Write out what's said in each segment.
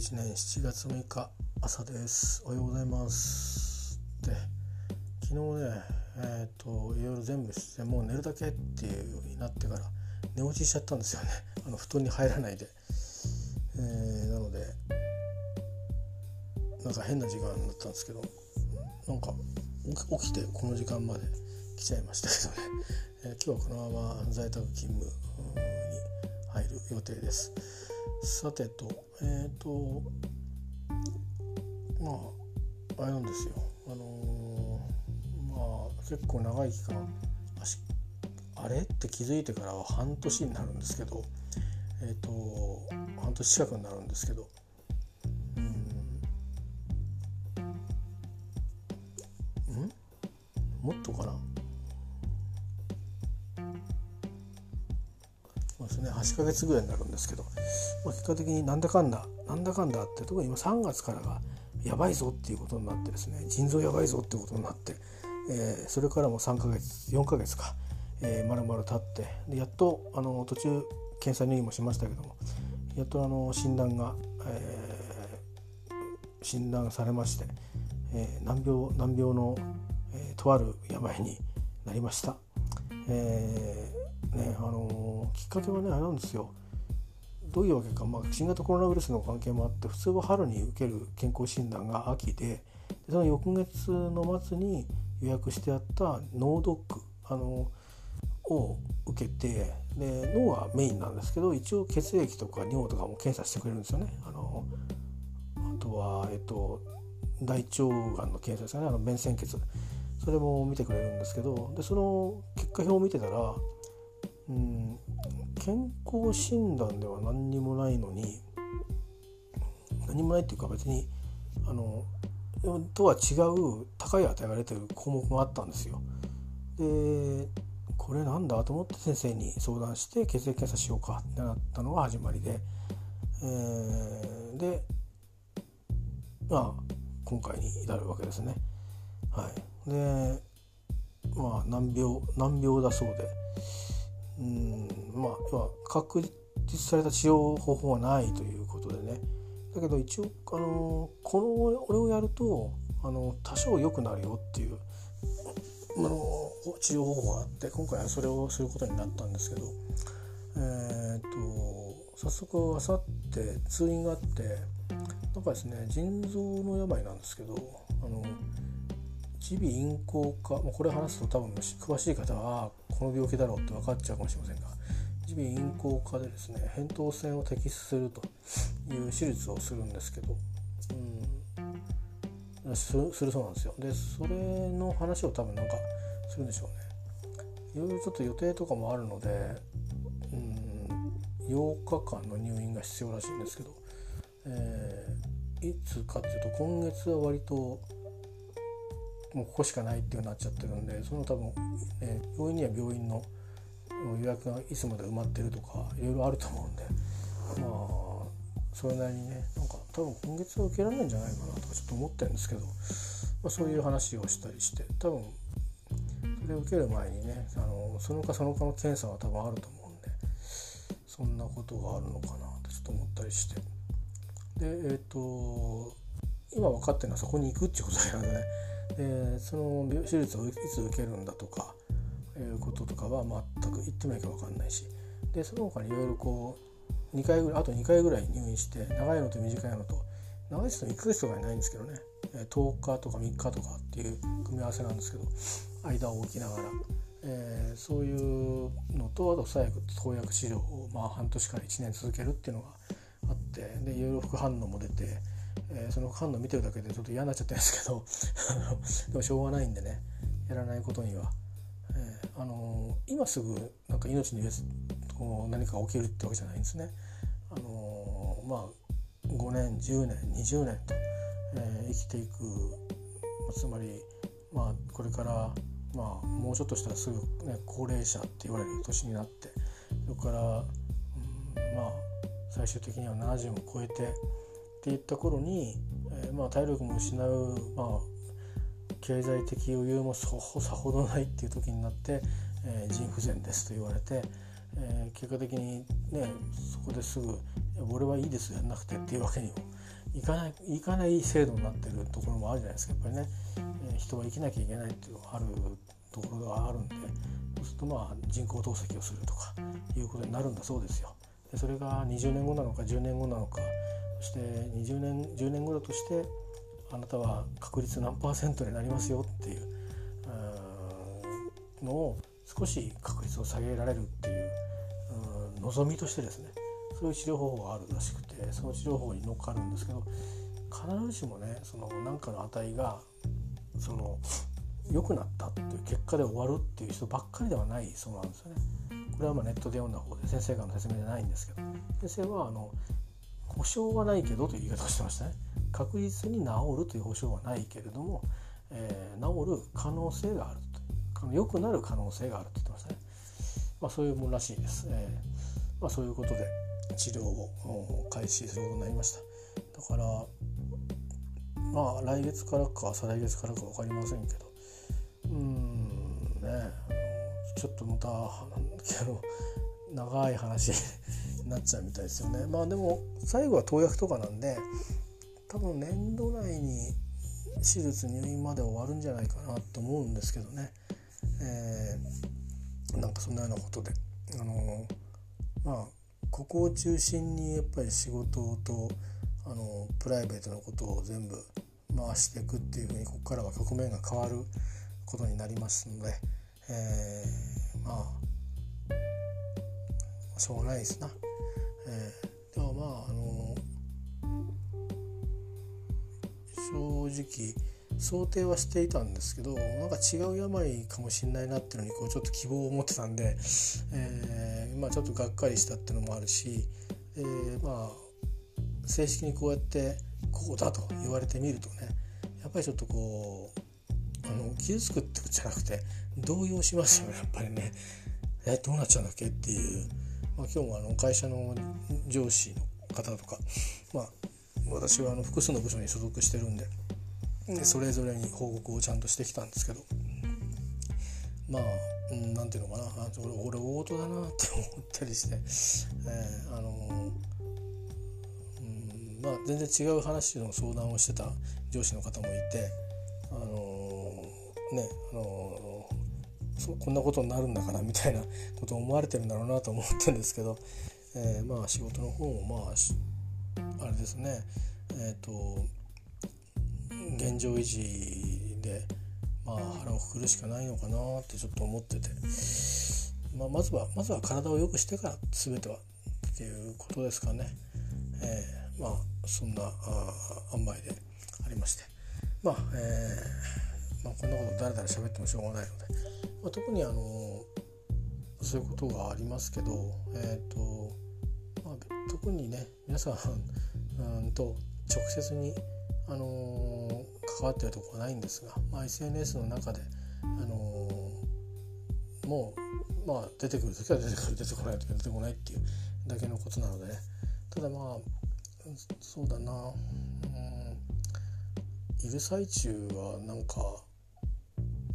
2021年7月6日朝です。おはようございます。で昨日ねえっ、といろいろ全部してもう寝るだけっていうようになってから寝落ちしちゃったんですよね。あの布団に入らないで、えー、なのでなんか変な時間だったんですけどなんか起きてこの時間まで来ちゃいましたけどね、えー、今日はこのまま在宅勤務に入る予定です。さてとえっ、ー、とまああれなんですよ。あのー、まあ結構長い期間あれって気づいてからは半年になるんですけどえっ、ー、と半年近くになるんですけどうん？もっとかな？8ヶ月ぐらいになるんですけど、まあ、結果的になんだかんだなんだかんだって特に今3月からがやばいぞっていうことになってですね腎臓やばいぞっていうことになって、えー、それからも3ヶ月4ヶ月か、えー、丸々経ってでやっとあの途中検査入院もしましたけどもやっとあの診断が、えー、診断されまして、えー、難病難病の、えー、とある病になりました。えーねあのきっかけはねあれなんですよ。どういうわけか、まあ、新型コロナウイルスの関係もあって普通は春に受ける健康診断が秋でその翌月の末に予約してあった脳ドックあのを受けてで脳はメインなんですけど一応血液とか尿とかも検査してくれるんですよね。あのあとは、えっと、大腸がんの検査ですよね。あの便潜血。それも見てくれるんですけどでその結果表を見てたらうん、健康診断では何にもないのに何もないっていうか別にあのとは違う高い値が出てる項目があったんですよ。でこれなんだと思って先生に相談して血液検査しようかってなったのが始まりで、えー、でまあ今回に至るわけですね。はい、でまあ難病難病だそうで。うんまあは確実された治療方法はないということでね。だけど一応あのこの俺をやるとあの多少良くなるよっていうあの治療方法があって今回はそれをすることになったんですけど。えっ、と早速あさって通院があってなんかですね腎臓の病なんですけどあの耳鼻咽喉科、まあ、これ話すと多分詳しい方はこの病気だろうって分かっちゃうかもしれませんが耳鼻咽喉科でですね扁桃腺を摘出するという手術をするんですけど、うん、するそうなんですよ。でそれの話を多分なんかするんでしょうね。いろいろちょっと予定とかもあるので、うん、8日間の入院が必要らしいんですけど、えー、いつかっていうと今月は割ともうここしかないっていうなっちゃってるんでその多分、ね、病院には病院の予約がいつまで埋まってるとかいろいろあると思うんでまあそれなりにねなんか多分今月は受けられないんじゃないかなとかちょっと思ってるんですけど、まあ、そういう話をしたりして多分それを受ける前にねあのそのかそのかの検査は多分あると思うんでそんなことがあるのかなとちょっと思ったりして。でえっ、ー、と今分かってるのはそこに行くっていうことなんでね。でその手術をいつ受けるんだとかいうこととかは全く言ってみなきゃ分かんないしでその他にいろいろこう2回ぐらいあと2回ぐらい入院して長いのと短いのと長いですと1ヶ月とかにないんですけどね10日とか3日とかっていう組み合わせなんですけど間を置きながら、えー、そういうのとあと最後投薬治療をまあ半年から1年続けるっていうのがあってでいろいろ副反応も出て。えー、その反応見てるだけでちょっと嫌になっちゃったんですけど でもしょうがないんでねやらないことには、えー、あのー、今すぐなんか命にこう何か起きるってわけじゃないんですね。あのまあ5年10年20年と、え生きていくつまりまあこれからまあもうちょっとしたらすぐ、ね、高齢者って言われる年になってそれから、うん、まあ最終的には70も超えてっていった頃に、えー、まあ、体力も失う、まあ、経済的余裕もさほどないっていう時になって、えー、腎不全ですと言われて、えー、結果的にねそこですぐ「俺はいいですやんなくて」っていうわけにもいかないいかない制度になってるところもあるじゃないですかやっぱりね、えー、人は生きなきゃいけないっていうのがあるところがあるんでそうするとまあ人工透析をするとかいうことになるんだそうですよ。でそれが20年後なのか10年後なのかそして20年10年後だとしてあなたは確率何パーセントになりますよっていうのを少し確率を下げられるっていう望みとしてですねそういう治療方法があるらしくてその治療法に乗っかるんですけど必ずしもねその何かの値がその良くなったっていう結果で終わるっていう人ばっかりではないそうなんですよね。これはまあネットで読んだ方で先生からの説明じゃないんですけど先生はあの保証はないけどという言い方をしてましたね。確実に治るという保証はないけれども、えー、治る可能性があると良くなる可能性があると言ってましたね。まあ、そういうものらしいです。えーまあ、そういうことで治療を開始することになりました。だからまあ来月からか再来月からか分かりませんけどちょっとまた長い話になっちゃうみたいですよね。まあでも最後は投薬とかなんで多分年度内に手術入院まで終わるんじゃないかなと思うんですけどね、えー、なんかそんなようなことであのまあここを中心にやっぱり仕事とあのプライベートのことを全部回していくっていうふうにここからは局面が変わることになりますので、え、まあしょうがないですな。えー、でもまああの正直想定はしていたんですけどなんか違う病かもしれないなっていうのにこうちょっと希望を持ってたんで、えー、まあ、ちょっとがっかりしたっていうのもあるし、えー、まあ正式にこうやってこうだと言われてみるとねやっぱりちょっとこうあの傷つくってことじゃなくて動揺しますよねやっぱりね。えどうなっちゃうんだっけっていう、まあ、今日もあの会社の上司の方とか、まあ、私はあの複数の部署に所属してるんででそれぞれに報告をちゃんとしてきたんですけど。まあ何、ん、ていうのかな。俺俺大事だなって思ったりして、えー、あのうんまあ全然違う話の相談をしてた上司の方もいてあのねあのこんなことになるんだからみたいなことを思われてるんだろうなと思ってるんですけど、えー、まあ仕事の方もまああれですね。えっ、ー、と現状維持で、まあ、腹をくくるしかないのかなってちょっと思ってて、まあ、まずはまずは体を良くしてから全てはっていうことですかね、えー、まあそんなあ塩梅でありまして。まあ、えーまあ、こんなこと誰々喋ってもしょうがないので、まあ、特にあのそういうことがありますけど、えーとまあ、特にね皆さん うんと直接に、あの、関わってるとこはないんですが、まあ、SNS の中で、あの、もう、まあ、出てくる時は出てくる出てこない時は出てこないっていうだけのことなのでね。ただまあそうだなうん。いる最中はなんか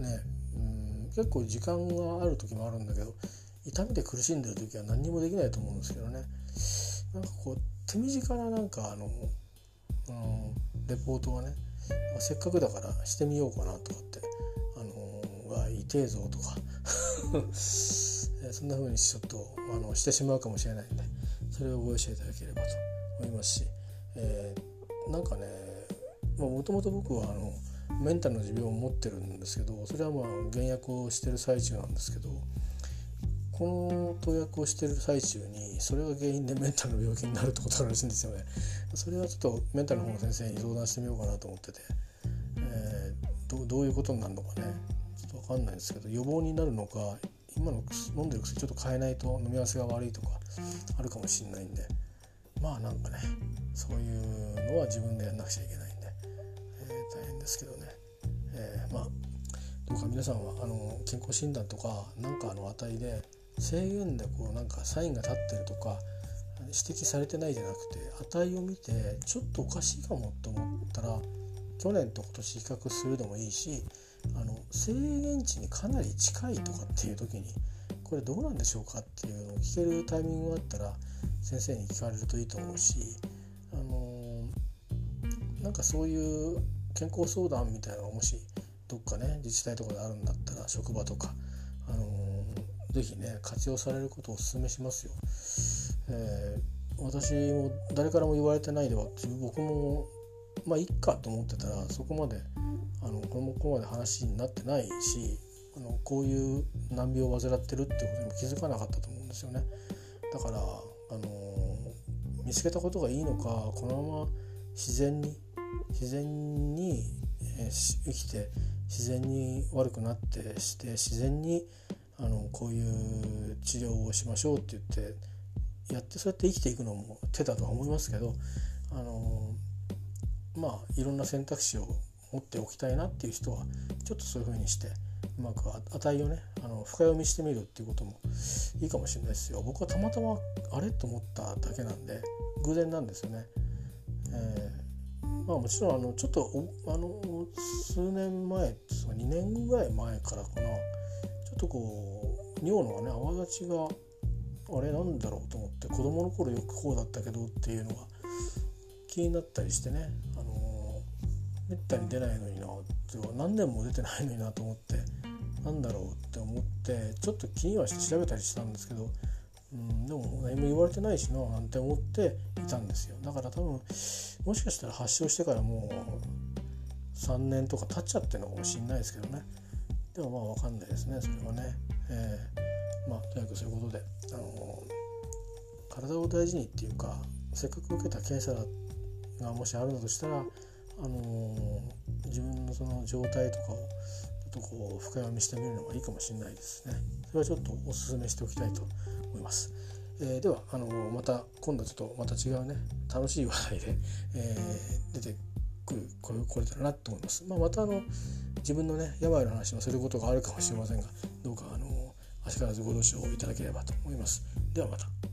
ねうん結構時間がある時もあるんだけど痛みで苦しんでる時は何にもできないと思うんですけどね。なんかこう手短ななんかあの、うん、レポートはねせっかくだからしてみようかなとかってあのが痛えぞとか そんな風にちょっとあのしてしまうかもしれないんでそれをご容赦いただければと思いますし、えー、なんかねもともと僕はあのメンタルの持病を持ってるんですけどそれはまあ減薬をしてる最中なんですけどこの投薬をしてる最中にそれが原因でメンタルの病気になるってことがあるらしいんですよね。それはちょっとメンタルの方の先生に相談してみようかなと思ってて、えー、どどういうことになるのかねちょっと分かんないんですけど予防になるのか今の飲んでる薬ちょっと変えないと飲み合わせが悪いとかあるかもしれないんでまあなんかねそういうのは自分でやんなくちゃいけない、ですけどね、えー、まあどうか皆さんはあの健康診断とか何かの値で制限でこうなんかサインが立ってるとか指摘されてないじゃなくて値を見てちょっとおかしいかもと思ったら去年と今年比較するでもいいしあの制限値にかなり近いとかっていう時にこれどうなんでしょうかっていうのを聞けるタイミングがあったら先生に聞かれるといいと思うし、あのなんかそういう健康相談みたいなのがもしどっかね自治体とかであるんだったら職場とか、あのー、ぜひね活用されることをお勧めしますよ。えー、私も誰からも言われてないでは僕もまあいっかと思ってたらそこまであのこのここまで話になってないしあのこういう難病を患ってるってことにも気づかなかったと思うんですよね。だから、あのー、見つけたことがいいのかこのまま自然に自然に、え、生きて自然に悪くなってして自然にあのこういう治療をしましょうって言ってやってそうやって生きていくのも手だとは思いますけどあのまあいろんな選択肢を持っておきたいなっていう人はちょっとそういうふうにしてうまく値をねあの深読みしてみるっていうこともいいかもしれないですよ。僕はたまたまあれと思っただけなんで偶然なんですよね。え、まあもちろんあのちょっとあの数年前2年ぐらい前からかな。ちょっとこう尿のね泡立ちがあれなんだろうと思って子供の頃よくこうだったけどっていうのが気になったりしてね、あのめったに出ないのになって何年も出てないのになと思ってなんだろうって思ってちょっと気にはして調べたりしたんですけど、うん、でも何も言われてないしななんて思っていたんですよ。だから多分もしかしたら発症してからもう3年とか経っちゃってるのかもしれないですけどね。でもまあ分かんないですねそれはね、えー、まあとにかくそういうことで、あの体を大事にっていうかせっかく受けた検査がもしあるんだとしたら、あの自分のその状態とかをっとこう深読みしてみるのがいいかもしれないですね。それはちょっとお勧めしておきたいと思います。えー、ではあのまた今度ちょっとまた違うね楽しい話題で、えー、出てくるこれこれだなと思います。まあ、またあの自分のね病の話もすることがあるかもしれませんがどうかあの足からずご了承いただければと思います。ではまた。